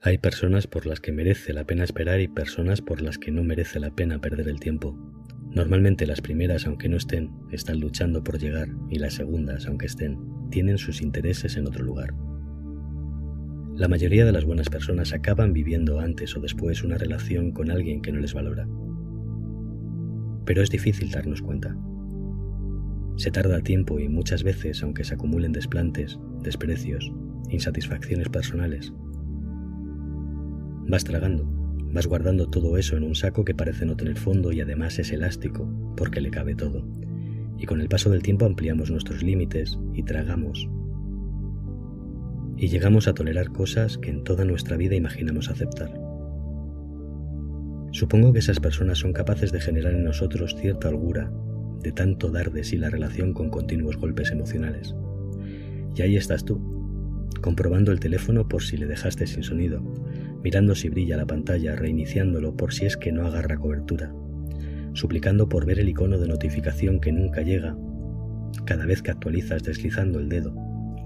Hay personas por las que merece la pena esperar y personas por las que no merece la pena perder el tiempo. Normalmente las primeras, aunque no estén, están luchando por llegar y las segundas, aunque estén, tienen sus intereses en otro lugar. La mayoría de las buenas personas acaban viviendo antes o después una relación con alguien que no les valora. Pero es difícil darnos cuenta. Se tarda tiempo y muchas veces, aunque se acumulen desplantes, desprecios, insatisfacciones personales, vas tragando, vas guardando todo eso en un saco que parece no tener fondo y además es elástico, porque le cabe todo. Y con el paso del tiempo ampliamos nuestros límites y tragamos. Y llegamos a tolerar cosas que en toda nuestra vida imaginamos aceptar. Supongo que esas personas son capaces de generar en nosotros cierta holgura de tanto dar de sí la relación con continuos golpes emocionales. Y ahí estás tú, comprobando el teléfono por si le dejaste sin sonido, mirando si brilla la pantalla, reiniciándolo por si es que no agarra cobertura, suplicando por ver el icono de notificación que nunca llega, cada vez que actualizas deslizando el dedo,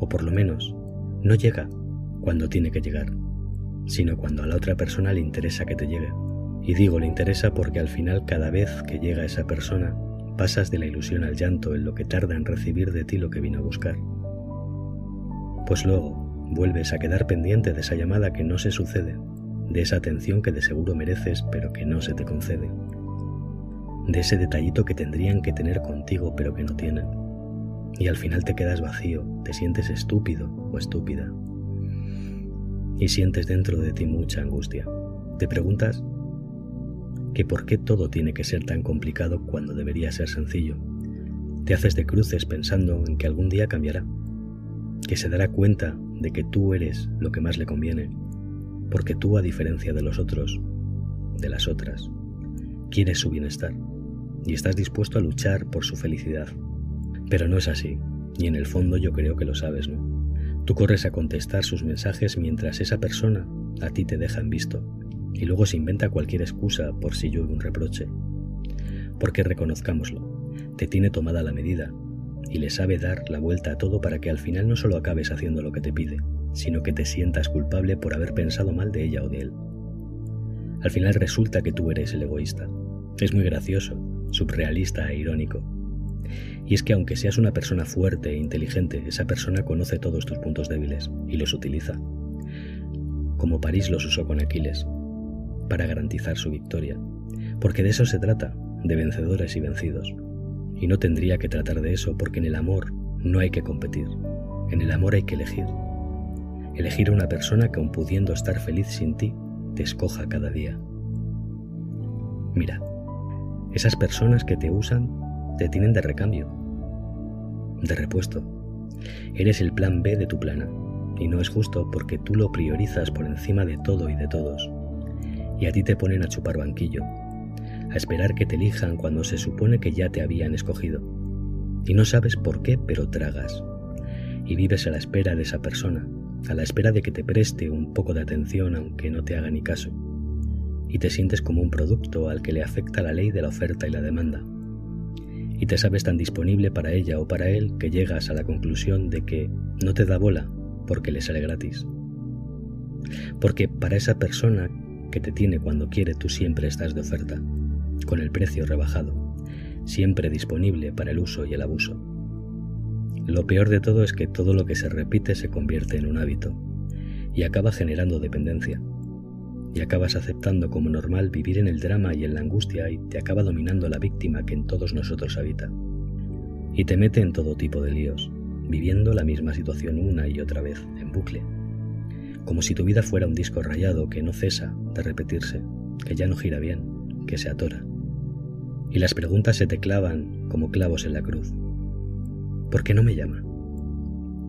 o por lo menos no llega cuando tiene que llegar, sino cuando a la otra persona le interesa que te llegue. Y digo le interesa porque al final cada vez que llega esa persona pasas de la ilusión al llanto en lo que tarda en recibir de ti lo que vino a buscar. Pues luego vuelves a quedar pendiente de esa llamada que no se sucede, de esa atención que de seguro mereces pero que no se te concede, de ese detallito que tendrían que tener contigo pero que no tienen. Y al final te quedas vacío, te sientes estúpido o estúpida. Y sientes dentro de ti mucha angustia. Te preguntas que por qué todo tiene que ser tan complicado cuando debería ser sencillo. Te haces de cruces pensando en que algún día cambiará, que se dará cuenta de que tú eres lo que más le conviene, porque tú, a diferencia de los otros, de las otras, quieres su bienestar y estás dispuesto a luchar por su felicidad. Pero no es así, y en el fondo yo creo que lo sabes, ¿no? Tú corres a contestar sus mensajes mientras esa persona a ti te deja en visto, y luego se inventa cualquier excusa por si llueve un reproche. Porque reconozcámoslo, te tiene tomada la medida y le sabe dar la vuelta a todo para que al final no solo acabes haciendo lo que te pide, sino que te sientas culpable por haber pensado mal de ella o de él. Al final resulta que tú eres el egoísta. Es muy gracioso, subrealista e irónico. Y es que aunque seas una persona fuerte e inteligente, esa persona conoce todos tus puntos débiles y los utiliza. Como París los usó con Aquiles, para garantizar su victoria. Porque de eso se trata, de vencedores y vencidos. Y no tendría que tratar de eso porque en el amor no hay que competir. En el amor hay que elegir. Elegir a una persona que aun pudiendo estar feliz sin ti, te escoja cada día. Mira, esas personas que te usan te tienen de recambio, de repuesto. Eres el plan B de tu plana, y no es justo porque tú lo priorizas por encima de todo y de todos. Y a ti te ponen a chupar banquillo, a esperar que te elijan cuando se supone que ya te habían escogido. Y no sabes por qué, pero tragas. Y vives a la espera de esa persona, a la espera de que te preste un poco de atención aunque no te haga ni caso. Y te sientes como un producto al que le afecta la ley de la oferta y la demanda. Y te sabes tan disponible para ella o para él que llegas a la conclusión de que no te da bola porque le sale gratis. Porque para esa persona que te tiene cuando quiere tú siempre estás de oferta con el precio rebajado, siempre disponible para el uso y el abuso. Lo peor de todo es que todo lo que se repite se convierte en un hábito y acaba generando dependencia. Y acabas aceptando como normal vivir en el drama y en la angustia y te acaba dominando la víctima que en todos nosotros habita. Y te mete en todo tipo de líos, viviendo la misma situación una y otra vez, en bucle. Como si tu vida fuera un disco rayado que no cesa de repetirse, que ya no gira bien, que se atora y las preguntas se te clavan como clavos en la cruz. ¿Por qué no me llama?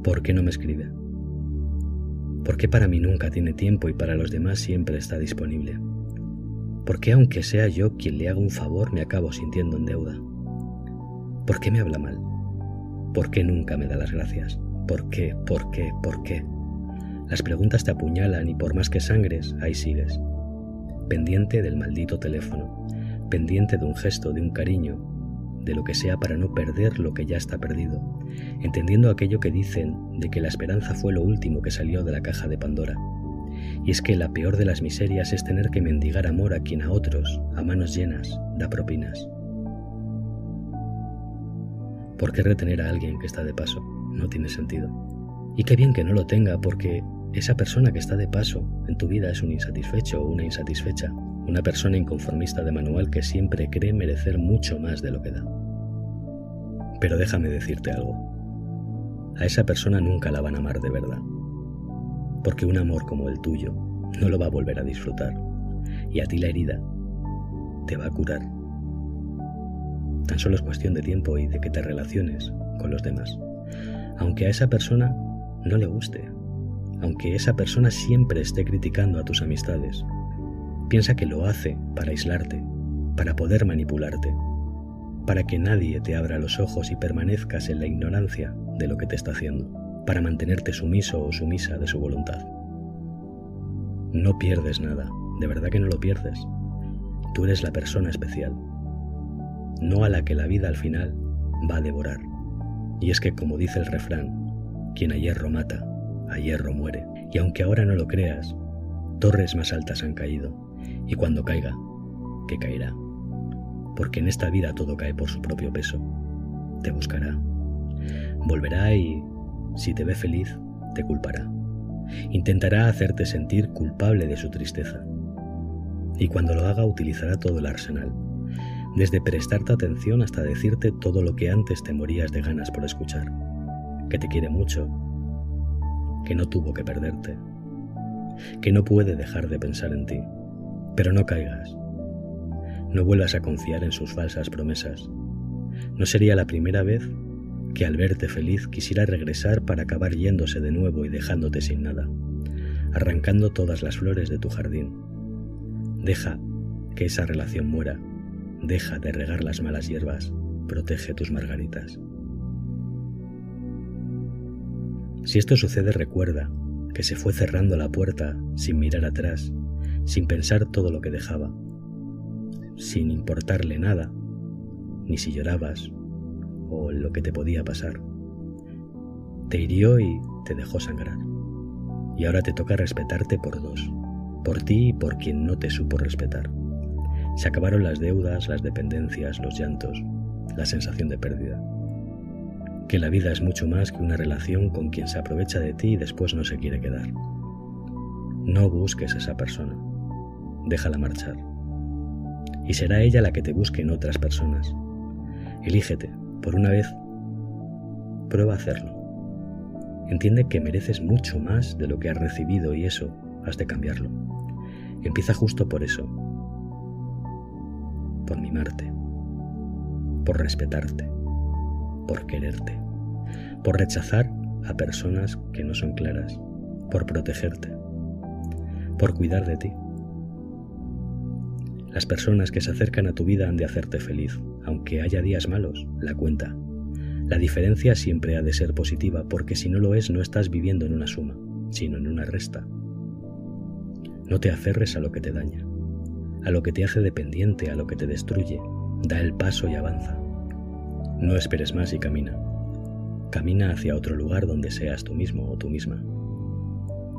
¿Por qué no me escribe? ¿Por qué para mí nunca tiene tiempo y para los demás siempre está disponible? ¿Por qué aunque sea yo quien le haga un favor me acabo sintiendo en deuda? ¿Por qué me habla mal? ¿Por qué nunca me da las gracias? ¿Por qué? ¿Por qué? ¿Por qué? Las preguntas te apuñalan y por más que sangres, ahí sigues, pendiente del maldito teléfono, pendiente de un gesto, de un cariño, de lo que sea para no perder lo que ya está perdido, entendiendo aquello que dicen de que la esperanza fue lo último que salió de la caja de Pandora, Y es que la peor de las miserias es tener que mendigar amor a quien a otros, a manos llenas, da propinas. ¿Por qué retener a alguien que está de paso? No tiene sentido. Y qué bien que no lo tenga, porque esa persona que está de paso en tu vida es un insatisfecho o una insatisfecha, una persona inconformista de manual que siempre cree merecer mucho más de lo que da. Pero déjame decirte algo. A esa persona nunca la van a amar de verdad porque un amor como el tuyo no lo va a volver a disfrutar y a ti la herida te va a curar. Tan solo es cuestión de tiempo y de que te relaciones con los demás. Aunque a esa persona no le guste, aunque esa persona siempre esté criticando a tus amistades, piensa que lo hace para aislarte, para poder manipularte, para que nadie te abra los ojos y permanezcas en la ignorancia de lo que te está haciendo para mantenerte sumiso o sumisa de su voluntad. No pierdes nada, de verdad que no lo pierdes. Tú eres la persona especial, no a la que la vida al final va a devorar. Y es que, como dice el refrán, quien a hierro mata, a hierro muere. Y aunque ahora no lo creas, torres más altas han caído, y cuando caiga, que caerá. Porque en esta vida todo cae por su propio peso. Te buscará. Volverá y si te ve feliz, te culpará. Intentará hacerte sentir culpable de su tristeza. Y cuando lo haga utilizará todo el arsenal, desde prestarte atención hasta decirte todo lo que antes te morías de ganas por escuchar, que te quiere mucho, que no tuvo que perderte, que no puede dejar de pensar en ti, pero no caigas, no vuelvas a confiar en sus falsas promesas. No sería la primera vez que al verte feliz quisiera regresar para acabar yéndose de nuevo y dejándote sin nada, arrancando todas las flores de tu jardín. Deja que esa relación muera, deja de regar las malas hierbas, protege tus margaritas. Si esto sucede, recuerda que se fue cerrando la puerta sin mirar atrás, sin pensar todo lo que dejaba, sin importarle nada, ni si llorabas o lo que te podía pasar. Te hirió y te dejó sangrar. Y ahora te toca respetarte por dos, por ti y por quien no te supo respetar. Se acabaron las deudas, las dependencias, los llantos, la sensación de pérdida. Que la vida es mucho más que una relación con quien se aprovecha de ti y después no se quiere quedar. No busques a esa persona. Déjala marchar. Y será ella la que te busque en otras personas. Elígete, por una vez, prueba a hacerlo. Entiende que mereces mucho más de lo que has recibido y eso has de cambiarlo. Empieza justo por eso. Por mimarte. Por respetarte. Por quererte. Por rechazar a personas que no son claras. Por protegerte. Por cuidar de ti. Las personas que se acercan a tu vida han de hacerte feliz, aunque haya días malos, la cuenta. La diferencia siempre ha de ser positiva, porque si no lo es no estás viviendo en una suma, sino en una resta. No te aferres a lo que te daña, a lo que te hace dependiente, a lo que te destruye. Da el paso y avanza. No esperes más y camina. Camina hacia otro lugar donde seas tú mismo o tú misma.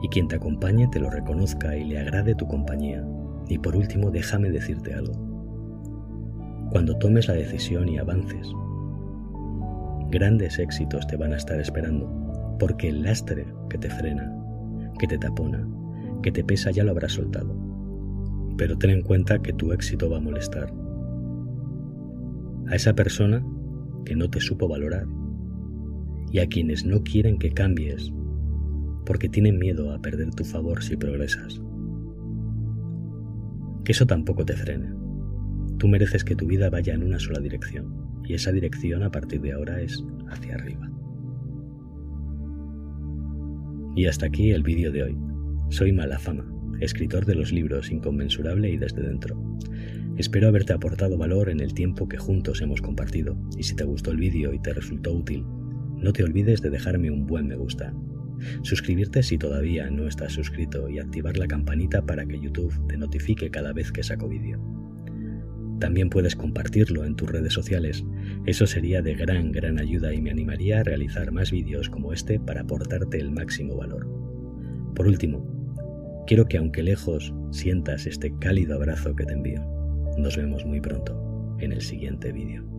Y quien te acompañe te lo reconozca y le agrade tu compañía, y por último, déjame decirte algo. Cuando tomes la decisión y avances, grandes éxitos te van a estar esperando, porque el lastre que te frena, que te tapona, que te pesa ya lo habrás soltado. Pero ten en cuenta que tu éxito va a molestar. A esa persona que no te supo valorar y a quienes no quieren que cambies porque tienen miedo a perder tu favor si progresas que eso tampoco te frene. Tú mereces que tu vida vaya en una sola dirección, y esa dirección a partir de ahora es hacia arriba. Y hasta aquí el vídeo de hoy. Soy Malafama, escritor de los libros Inconmensurable y Desde Dentro. Espero haberte aportado valor en el tiempo que juntos hemos compartido, y si te gustó el vídeo y te resultó útil, no te olvides de dejarme un buen me gusta suscribirte si todavía no estás suscrito y activar la campanita para que YouTube te notifique cada vez que saco vídeo. También puedes compartirlo en tus redes sociales, eso sería de gran, gran ayuda y me animaría a realizar más vídeos como este para aportarte el máximo valor. Por último, Quiero que aunque lejos sientas este cálido abrazo que te envío. Nos vemos muy pronto en el siguiente vídeo.